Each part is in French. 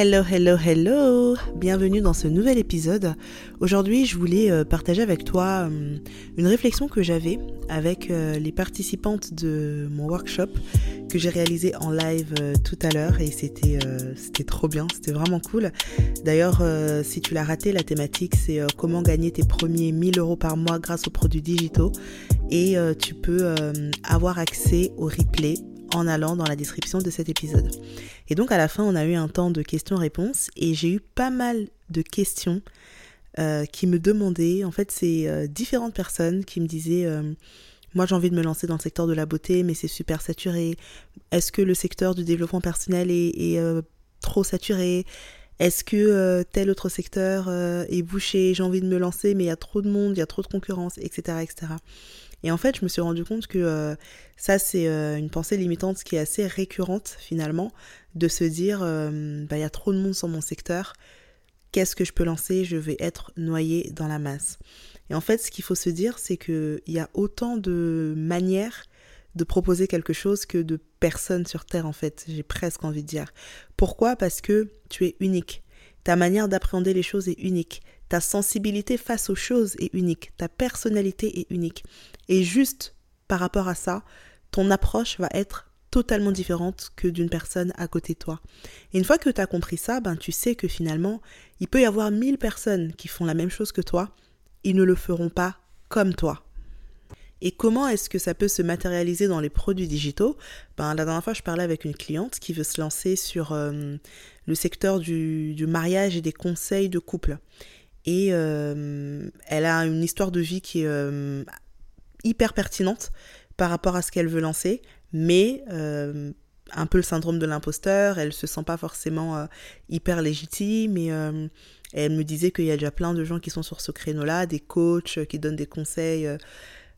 Hello, hello, hello Bienvenue dans ce nouvel épisode. Aujourd'hui, je voulais euh, partager avec toi euh, une réflexion que j'avais avec euh, les participantes de mon workshop que j'ai réalisé en live tout à l'heure et c'était c'était trop bien, c'était vraiment cool. D'ailleurs, si tu l'as raté, la thématique c'est comment gagner tes premiers 1000 euros par mois grâce aux produits digitaux et tu peux avoir accès au replay en allant dans la description de cet épisode. Et donc à la fin, on a eu un temps de questions-réponses et j'ai eu pas mal de questions euh, qui me demandaient, en fait c'est euh, différentes personnes qui me disaient, euh, moi j'ai envie de me lancer dans le secteur de la beauté, mais c'est super saturé. Est-ce que le secteur du développement personnel est, est trop saturé? Est-ce que tel autre secteur est bouché? J'ai envie de me lancer, mais il y a trop de monde, il y a trop de concurrence, etc. etc. Et en fait, je me suis rendu compte que euh, ça, c'est euh, une pensée limitante qui est assez récurrente finalement, de se dire, euh, bah, il y a trop de monde sur mon secteur, qu'est-ce que je peux lancer? Je vais être noyé dans la masse. Et en fait, ce qu'il faut se dire, c'est qu'il y a autant de manières de proposer quelque chose que de personnes sur Terre, en fait, j'ai presque envie de dire. Pourquoi? Parce que tu es unique. Ta manière d'appréhender les choses est unique. Ta sensibilité face aux choses est unique. Ta personnalité est unique. Et juste par rapport à ça, ton approche va être totalement différente que d'une personne à côté de toi. Et une fois que tu as compris ça, ben tu sais que finalement, il peut y avoir mille personnes qui font la même chose que toi, ils ne le feront pas comme toi. Et comment est-ce que ça peut se matérialiser dans les produits digitaux? Ben, La dernière fois, je parlais avec une cliente qui veut se lancer sur euh, le secteur du, mariage et des conseils de couple. Et euh, elle a une histoire de vie qui est euh, hyper pertinente par rapport à ce qu'elle veut lancer, mais euh, un peu le syndrome de l'imposteur, elle se sent pas forcément hyper légitime et elle me disait qu'il y a déjà plein de gens qui sont sur ce créneau-là, des coachs qui donnent des conseils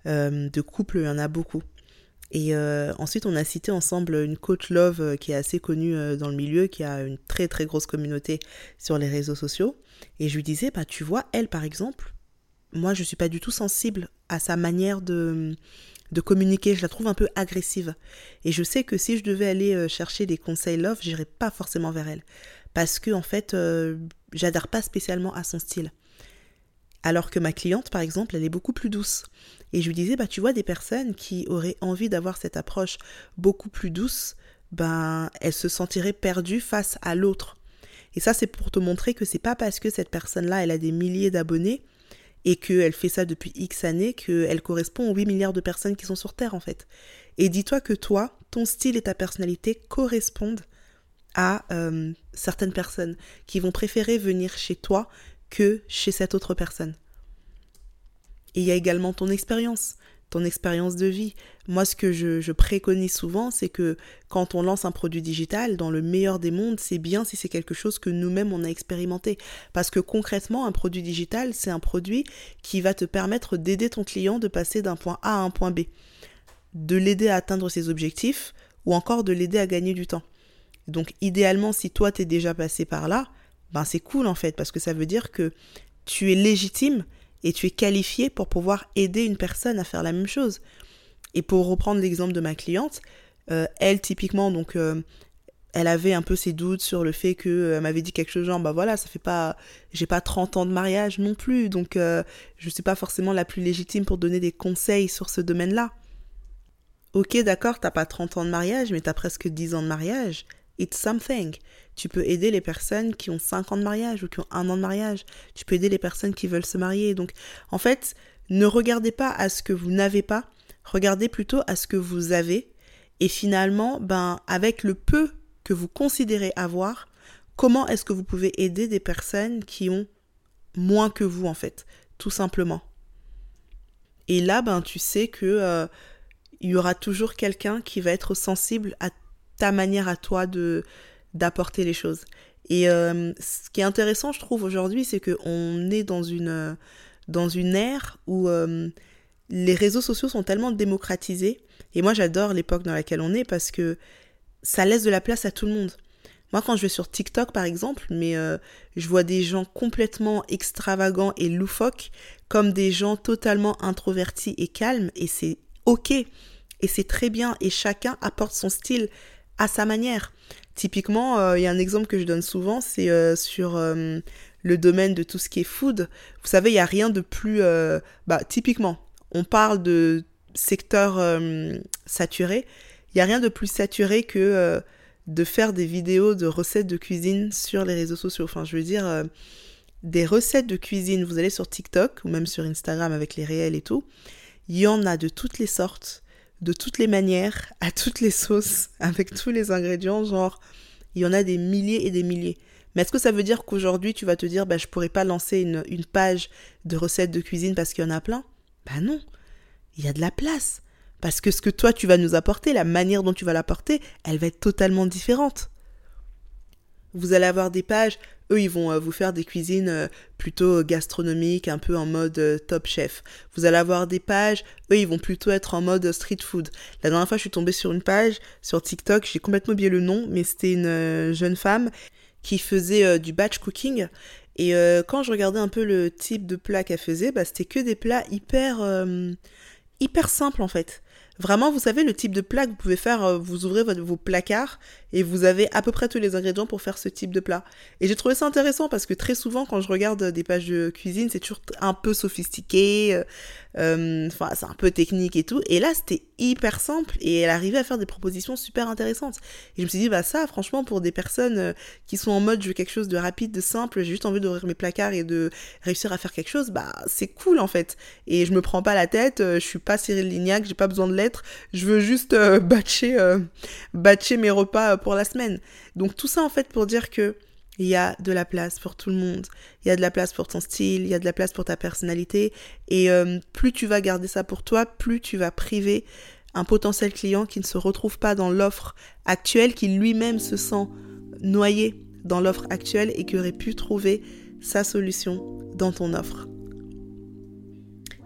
de couple, il y en a beaucoup. Et ensuite, on a cité ensemble une coach love qui est assez connue dans le milieu, qui a une très très grosse communauté sur les réseaux sociaux. Et je lui disais, bah tu vois, elle par exemple, moi je suis pas du tout sensible à sa manière de, de communiquer, je la trouve un peu agressive. Et je sais que si je devais aller euh, chercher des conseils love, j'irais pas forcément vers elle. Parce que en fait, euh, j'adhère pas spécialement à son style. Alors que ma cliente, par exemple, elle est beaucoup plus douce. Et je lui disais, bah tu vois, des personnes qui auraient envie d'avoir cette approche beaucoup plus douce, ben elles se sentiraient perdues face à l'autre. Et ça, c'est pour te montrer que c'est pas parce que cette personne-là, elle a des milliers d'abonnés et qu'elle fait ça depuis X années qu'elle correspond aux 8 milliards de personnes qui sont sur Terre, en fait. Et dis-toi que toi, ton style et ta personnalité correspondent à euh, certaines personnes qui vont préférer venir chez toi que chez cette autre personne. Et il y a également ton expérience ton expérience de vie. Moi, ce que je, préconise souvent, c'est que quand on lance un produit digital, dans le meilleur des mondes, c'est bien si c'est quelque chose que nous-mêmes on a expérimenté. Parce que concrètement, un produit digital, c'est un produit qui va te permettre d'aider ton client de passer d'un point A à un point B, de l'aider à atteindre ses objectifs ou encore de l'aider à gagner du temps. Donc, idéalement, si toi t'es déjà passé par là, ben c'est cool en fait, parce que ça veut dire que tu es légitime et tu es qualifié pour pouvoir aider une personne à faire la même chose. Et pour reprendre l'exemple de ma cliente, euh, elle typiquement donc euh, elle avait un peu ses doutes sur le fait que euh, m'avait dit quelque chose genre bah voilà ça fait pas j'ai pas 30 ans de mariage non plus donc je suis pas forcément la plus légitime pour donner des conseils sur ce domaine-là. Ok d'accord t'as pas 30 ans de mariage mais t'as presque 10 ans de mariage It's something. Tu peux aider les personnes qui ont 5 ans de mariage ou qui ont un an de mariage. Tu peux aider les personnes qui veulent se marier. Donc, en fait, ne regardez pas à ce que vous n'avez pas, regardez plutôt à ce que vous avez. Et finalement, ben, avec le peu que vous considérez avoir, comment est-ce que vous pouvez aider des personnes qui ont moins que vous, en fait, tout simplement? Et là, ben, tu sais que euh, il y aura toujours quelqu'un qui va être sensible à ta manière à toi de d'apporter les choses. Et euh, ce qui est intéressant, je trouve, aujourd'hui, c'est qu'on est dans une, dans une ère où euh, les réseaux sociaux sont tellement démocratisés. Et moi, j'adore l'époque dans laquelle on est parce que ça laisse de la place à tout le monde. Moi, quand je vais sur TikTok, par exemple, mais euh, je vois des gens complètement extravagants et loufoques, comme des gens totalement introvertis et calmes, et c'est ok, et c'est très bien, et chacun apporte son style à sa manière. Typiquement, il y a un exemple que je donne souvent, c'est sur le domaine de tout ce qui est food. Vous savez, il n'y a rien de plus... bah, typiquement, on parle de secteur saturé. Il n'y a rien de plus saturé que de faire des vidéos de recettes de cuisine sur les réseaux sociaux. Enfin, je veux dire, des recettes de cuisine, vous allez sur TikTok ou même sur Instagram avec les réels et tout, il y en a de toutes les sortes, de toutes les manières, à toutes les sauces, avec tous les ingrédients, genre, il y en a des milliers et des milliers. Mais est-ce que ça veut dire qu'aujourd'hui tu vas te dire, bah, je pourrais pas lancer une, une page de recettes de cuisine parce qu'il y en a plein? Bah non, il y a de la place. Parce que ce que toi tu vas nous apporter, la manière dont tu vas l'apporter, elle va être totalement différente. Vous allez avoir des pages eux, ils vont euh, vous faire des cuisines euh, plutôt gastronomiques, un peu en mode euh, top chef. Vous allez avoir des pages, eux, ils vont plutôt être en mode street food. La dernière fois, je suis tombée sur une page sur TikTok, j'ai complètement oublié le nom, mais c'était une jeune femme qui faisait du batch cooking. Et quand je regardais un peu le type de plat qu'elle faisait, bah, c'était que des plats hyper, hyper simples en fait. Vraiment, vous savez, le type de plat que vous pouvez faire, euh, vous ouvrez vos placards et vous avez à peu près tous les ingrédients pour faire ce type de plat. Et j'ai trouvé ça intéressant parce que très souvent, quand je regarde des pages de cuisine, c'est toujours un peu sophistiqué, euh, enfin, c'est un peu technique et tout. Et là, c'était hyper simple et elle arrivait à faire des propositions super intéressantes. Et je me suis dit, bah ça, franchement, pour des personnes qui sont en mode, je veux quelque chose de rapide, de simple, j'ai juste envie d'ouvrir mes placards et de réussir à faire quelque chose, bah c'est cool en fait. Et je me prends pas la tête, je suis pas Cyril Lignac, j'ai pas besoin de l'aide je veux juste euh, euh, batcher, mes repas euh, pour la semaine. Donc tout ça en fait pour dire que il y a de la place pour tout le monde, il y a de la place pour ton style, il y a de la place pour ta personnalité, et plus tu vas garder ça pour toi, plus tu vas priver un potentiel client qui ne se retrouve pas dans l'offre actuelle, qui lui-même se sent noyé dans l'offre actuelle et qui aurait pu trouver sa solution dans ton offre.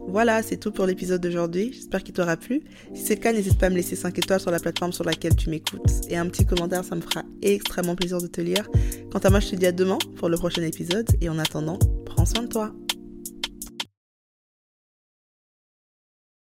Voilà, c'est tout pour l'épisode d'aujourd'hui. J'espère qu'il t'aura plu. Si c'est le cas, n'hésite pas à me laisser 5 étoiles sur la plateforme sur laquelle tu m'écoutes. Et un petit commentaire, ça me fera extrêmement plaisir de te lire. Quant à moi, je te dis à demain pour le prochain épisode. Et en attendant, prends soin de toi.